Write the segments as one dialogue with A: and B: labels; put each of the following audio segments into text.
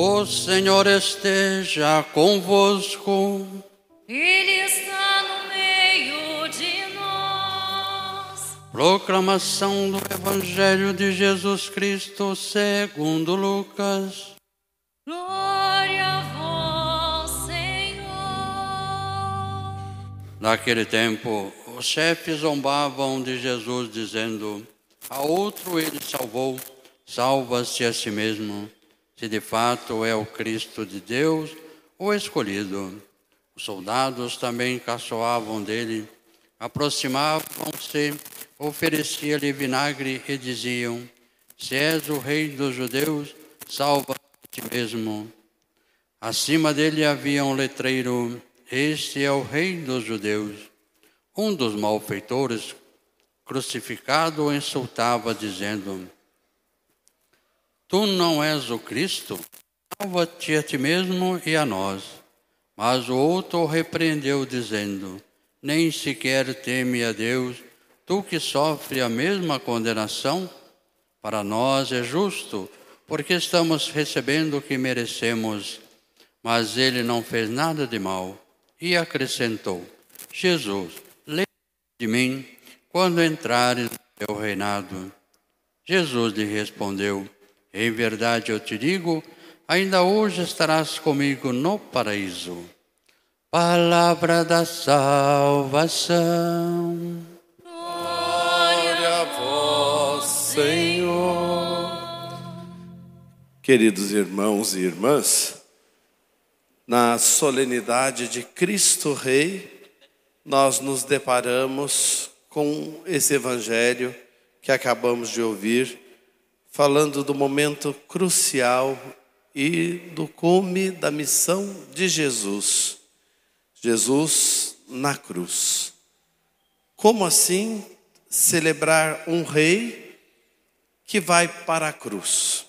A: O Senhor esteja convosco.
B: Ele está no meio de nós.
A: Proclamação do Evangelho de Jesus Cristo segundo Lucas.
B: Glória a vós, Senhor.
A: Naquele tempo, os chefes zombavam de Jesus, dizendo: A outro ele salvou, salva-se a si mesmo, se de fato é o Cristo de Deus, o escolhido. Os soldados também caçoavam dele, aproximavam-se, ofereciam-lhe vinagre e diziam: Se és o rei dos judeus, salva-te a ti mesmo. Acima dele havia um letreiro: Este é o rei dos judeus. Um dos malfeitores, crucificado, o insultava, dizendo: Tu não és o Cristo? Salva-te a ti mesmo e a nós. Mas o outro o repreendeu, dizendo: Nem sequer teme a Deus, tu que sofre a mesma condenação? Para nós é justo, porque estamos recebendo o que merecemos. Mas ele não fez nada de mal. E acrescentou: Jesus, lembra de mim quando entrares no teu reinado. Jesus lhe respondeu: Em verdade eu te digo, ainda hoje estarás comigo no paraíso. Palavra da salvação.
B: Glória
C: a vós, Senhor. Queridos irmãos e irmãs, na solenidade de Cristo Rei, nós nos deparamos com esse evangelho que acabamos de ouvir, falando do momento crucial e do cume da missão de Jesus. Jesus na cruz. Como assim celebrar um rei que vai para a cruz?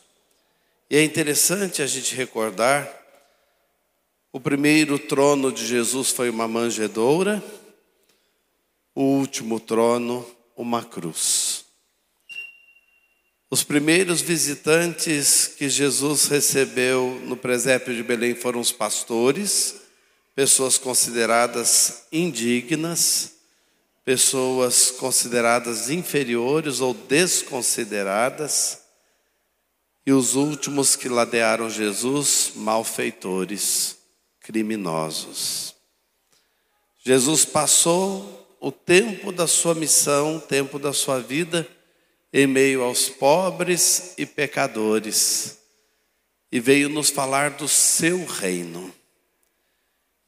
C: E é interessante a gente recordar: o primeiro trono de Jesus foi uma manjedoura, o último trono, uma cruz. Os primeiros visitantes que Jesus recebeu no presépio de Belém foram os pastores, pessoas consideradas indignas, pessoas consideradas inferiores ou desconsideradas, e os últimos que ladearam Jesus, malfeitores, criminosos. Jesus passou o tempo da sua missão, o tempo da sua vida, em meio aos pobres e pecadores, e veio nos falar do seu reino.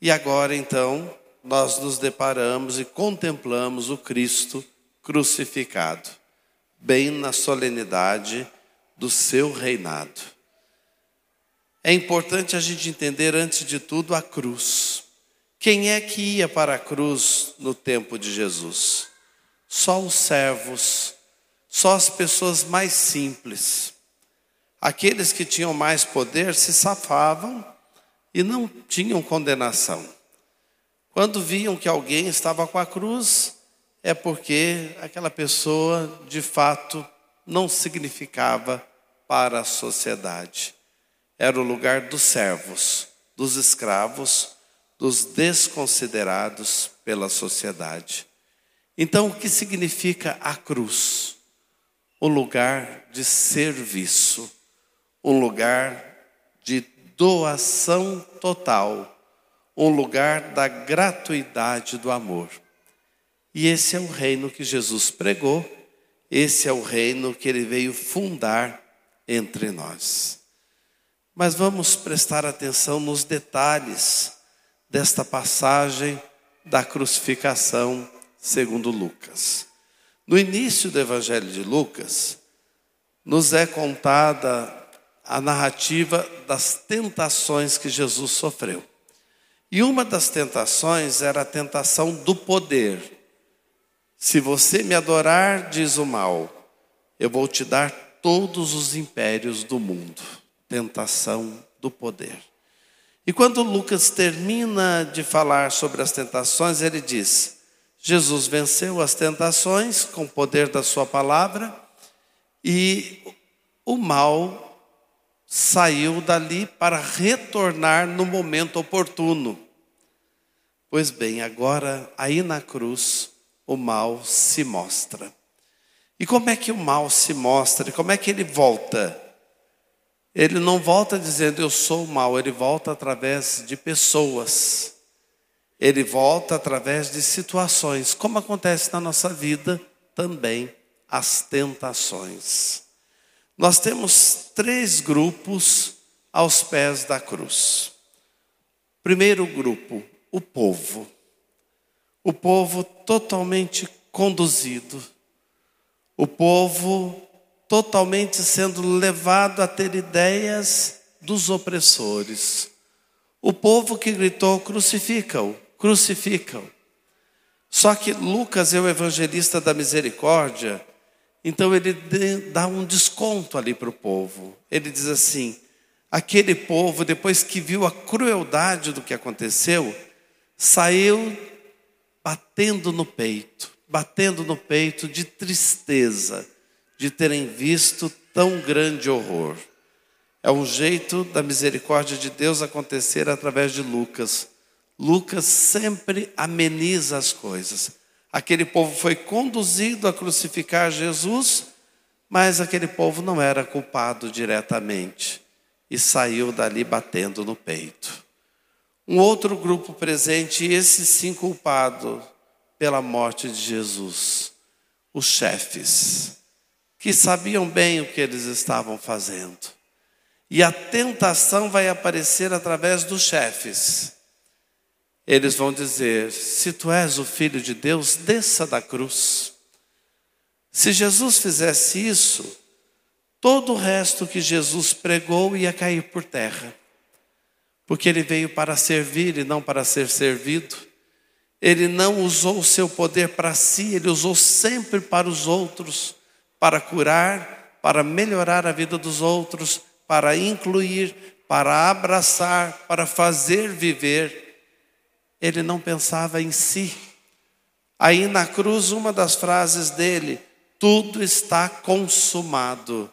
C: E agora então, nós nos deparamos e contemplamos o Cristo crucificado, bem na solenidade do seu reinado. É importante a gente entender, antes de tudo, a cruz. Quem é que ia para a cruz no tempo de Jesus? Só os servos, só as pessoas mais simples. Aqueles que tinham mais poder se safavam e não tinham condenação. Quando viam que alguém estava com a cruz, é porque aquela pessoa de fato não significava para a sociedade. Era o lugar dos servos, dos escravos, dos desconsiderados pela sociedade. Então, o que significa a cruz? Um lugar de serviço, um lugar de doação total, um lugar da gratuidade do amor. E esse é o reino que Jesus pregou, esse é o reino que ele veio fundar entre nós. Mas vamos prestar atenção nos detalhes desta passagem da crucificação segundo Lucas. No início do Evangelho de Lucas, nos é contada a narrativa das tentações que Jesus sofreu. E uma das tentações era a tentação do poder. Se você me adorar, diz o mal, eu vou te dar todos os impérios do mundo. Tentação do poder. E quando Lucas termina de falar sobre as tentações, ele diz: Jesus venceu as tentações com o poder da sua palavra e o mal saiu dali para retornar no momento oportuno. Pois bem, agora aí na cruz o mal se mostra. E como é que o mal se mostra? Como é que ele volta? Ele não volta dizendo eu sou o mal, ele volta através de pessoas. Ele volta através de situações, como acontece na nossa vida também as tentações. Nós temos três grupos aos pés da cruz. Primeiro grupo, o povo. O povo totalmente conduzido. O povo totalmente sendo levado a ter ideias dos opressores. O povo que gritou: crucifica-o, crucifica-o. Só que Lucas é o evangelista da misericórdia, então ele dá um desconto ali para o povo. Ele diz assim: aquele povo, depois que viu a crueldade do que aconteceu, saiu batendo no peito, batendo no peito de tristeza de terem visto tão grande horror. É um jeito da misericórdia de Deus acontecer através de Lucas. Lucas sempre ameniza as coisas. Aquele povo foi conduzido a crucificar Jesus, mas aquele povo não era culpado diretamente e saiu dali batendo no peito. Um outro grupo presente, esse sim culpado pela morte de Jesus, os chefes, que sabiam bem o que eles estavam fazendo. E a tentação vai aparecer através dos chefes. Eles vão dizer: se tu és o filho de Deus, desça da cruz. Se Jesus fizesse isso, todo o resto que Jesus pregou ia cair por terra porque ele veio para servir e não para ser servido. Ele não usou o seu poder para si, ele usou sempre para os outros, para curar, para melhorar a vida dos outros, para incluir, para abraçar, para fazer viver. Ele não pensava em si. Aí na cruz, uma das frases dele, tudo está consumado.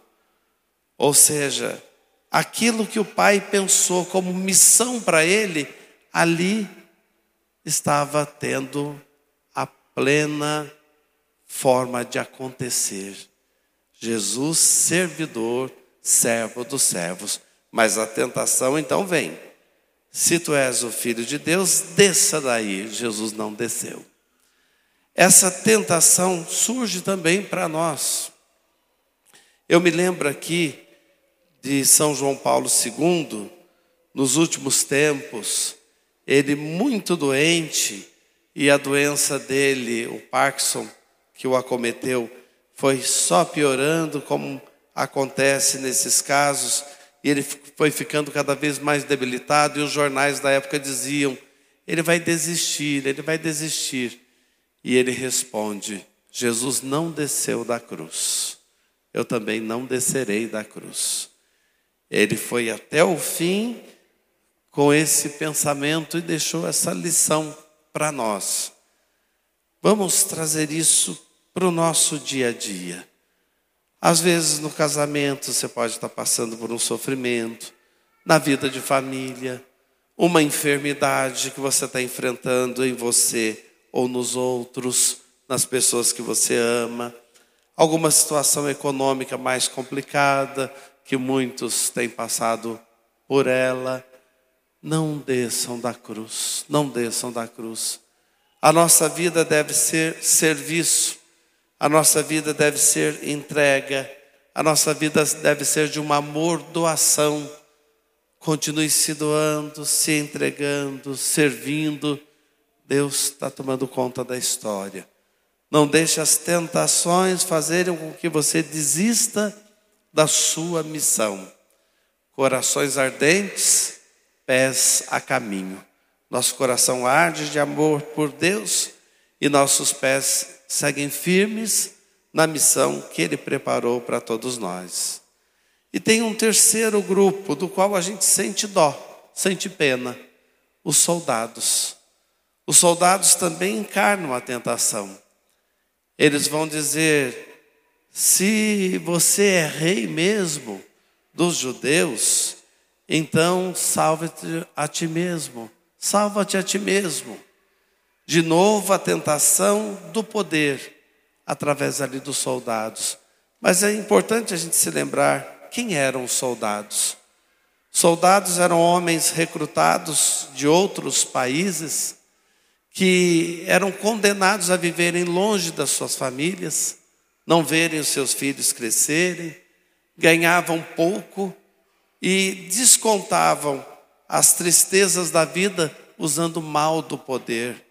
C: Ou seja, aquilo que o pai pensou como missão para ele, ali estava tendo a plena forma de acontecer. Jesus, servidor, servo dos servos. Mas a tentação então vem. Se tu és o filho de Deus, desça daí. Jesus não desceu. Essa tentação surge também para nós. Eu me lembro aqui de São João Paulo II, nos últimos tempos, ele muito doente, e a doença dele, o Parkinson, que o acometeu, foi só piorando, como acontece nesses casos, e ele foi ficando cada vez mais debilitado, e os jornais da época diziam: ele vai desistir, ele vai desistir. E ele responde: Jesus não desceu da cruz, eu também não descerei da cruz. Ele foi até o fim com esse pensamento e deixou essa lição para nós. Vamos trazer isso para o nosso dia a dia. Às vezes no casamento você pode estar passando por um sofrimento, na vida de família, uma enfermidade que você está enfrentando em você ou nos outros, nas pessoas que você ama, alguma situação econômica mais complicada, que muitos têm passado por ela. Não desçam da cruz, não desçam da cruz. A nossa vida deve ser serviço, a nossa vida deve ser entrega, a nossa vida deve ser de um amor, doação. Continue se doando, se entregando, servindo. Deus está tomando conta da história. Não deixe as tentações fazerem com que você desista da sua missão. Corações ardentes, pés a caminho. Nosso coração arde de amor por Deus e nossos pés seguem firmes na missão que Ele preparou para todos nós. E tem um terceiro grupo do qual a gente sente dó, sente pena: os soldados. Os soldados também encarnam a tentação. Eles vão dizer: se você é rei mesmo, dos judeus, então salva-te a ti mesmo, salva-te a ti mesmo. De novo a tentação do poder através ali dos soldados. Mas é importante a gente se lembrar quem eram os soldados. Soldados eram homens recrutados de outros países que eram condenados a viverem longe das suas famílias, não verem os seus filhos crescerem, ganhavam pouco e descontavam as tristezas da vida usando mal do poder,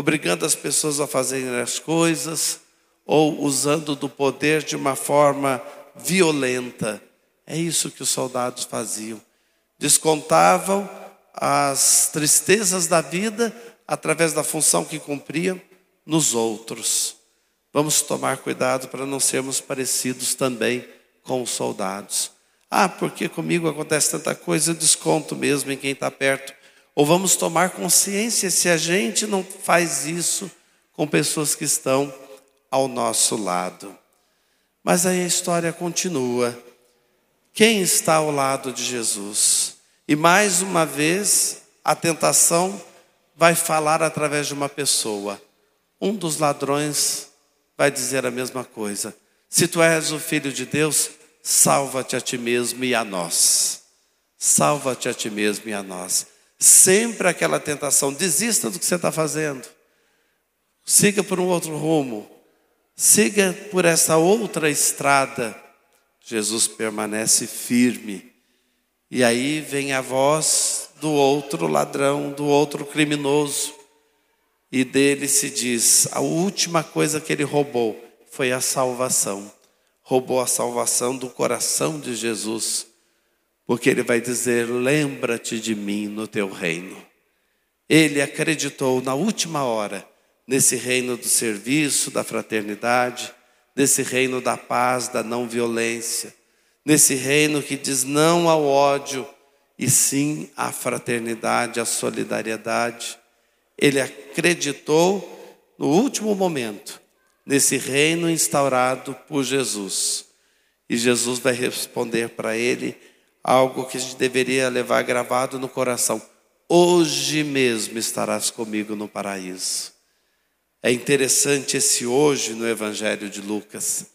C: obrigando as pessoas a fazerem as coisas ou usando do poder de uma forma violenta. É isso que os soldados faziam. Descontavam as tristezas da vida através da função que cumpriam nos outros. Vamos tomar cuidado para não sermos parecidos também com os soldados. Ah, porque comigo acontece tanta coisa, eu desconto mesmo em quem está perto. Ou vamos tomar consciência se a gente não faz isso com pessoas que estão ao nosso lado. Mas aí a história continua. Quem está ao lado de Jesus? E mais uma vez, a tentação vai falar através de uma pessoa. Um dos ladrões vai dizer a mesma coisa. Se tu és o filho de Deus, salva-te a ti mesmo e a nós. Salva-te a ti mesmo e a nós. Sempre aquela tentação, desista do que você está fazendo. Siga por um outro rumo. Siga por essa outra estrada. Jesus permanece firme. E aí vem a voz do outro ladrão, do outro criminoso. E dele se diz: a última coisa que ele roubou foi a salvação roubou a salvação do coração de Jesus, porque ele vai dizer: Lembra-te de mim no teu reino. Ele acreditou na última hora nesse reino do serviço, da fraternidade, nesse reino da paz, da não violência, nesse reino que diz não ao ódio e sim à fraternidade, à solidariedade. Ele acreditou no último momento nesse reino instaurado por Jesus. E Jesus vai responder para ele algo que a gente deveria levar gravado no coração: Hoje mesmo estarás comigo no paraíso. É interessante esse hoje no Evangelho de Lucas.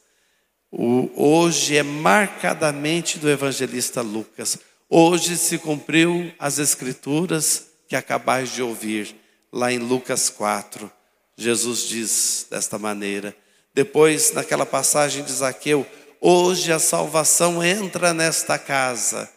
C: O hoje é marcadamente do evangelista Lucas. Hoje se cumpriu as escrituras que acabais de ouvir, lá em Lucas 4. Jesus diz desta maneira. Depois, naquela passagem de Zaqueu, hoje a salvação entra nesta casa.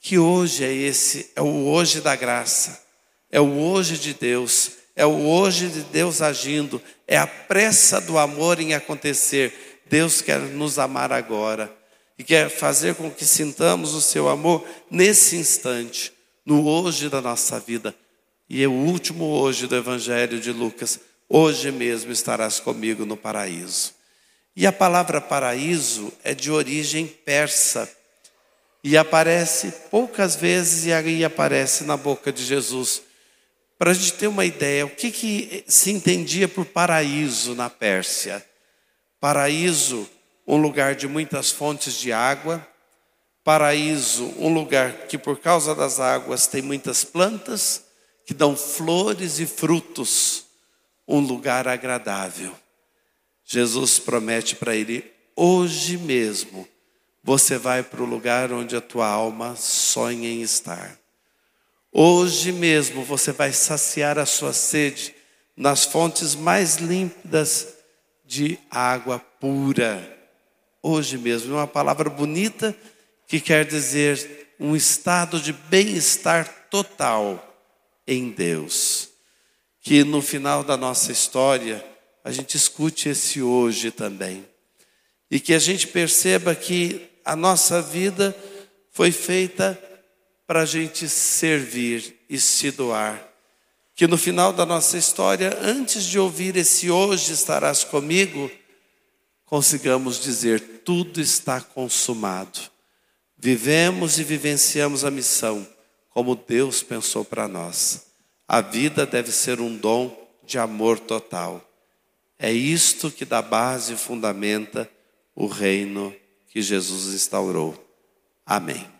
C: Que hoje é esse, é o hoje da graça, é o hoje de Deus, é o hoje de Deus agindo, é a pressa do amor em acontecer. Deus quer nos amar agora e quer fazer com que sintamos o seu amor nesse instante, no hoje da nossa vida. E é o último hoje do Evangelho de Lucas hoje mesmo estarás comigo no paraíso. E a palavra paraíso é de origem persa e aparece poucas vezes e aí aparece na boca de Jesus. Para a gente ter uma ideia, o que, que se entendia por paraíso na Pérsia? Paraíso, um lugar de muitas fontes de água. Paraíso, um lugar que por causa das águas tem muitas plantas que dão flores e frutos um lugar agradável. Jesus promete para ele: hoje mesmo você vai para o lugar onde a tua alma sonha em estar. Hoje mesmo você vai saciar a sua sede nas fontes mais límpidas de água pura. Hoje mesmo, é uma palavra bonita que quer dizer um estado de bem-estar total em Deus que no final da nossa história a gente escute esse hoje também. E que a gente perceba que a nossa vida foi feita para a gente servir e se doar. Que no final da nossa história, antes de ouvir esse hoje estarás comigo, consigamos dizer: tudo está consumado. Vivemos e vivenciamos a missão como Deus pensou para nós. A vida deve ser um dom de amor total. É isto que dá base e fundamenta o reino que Jesus instaurou. Amém.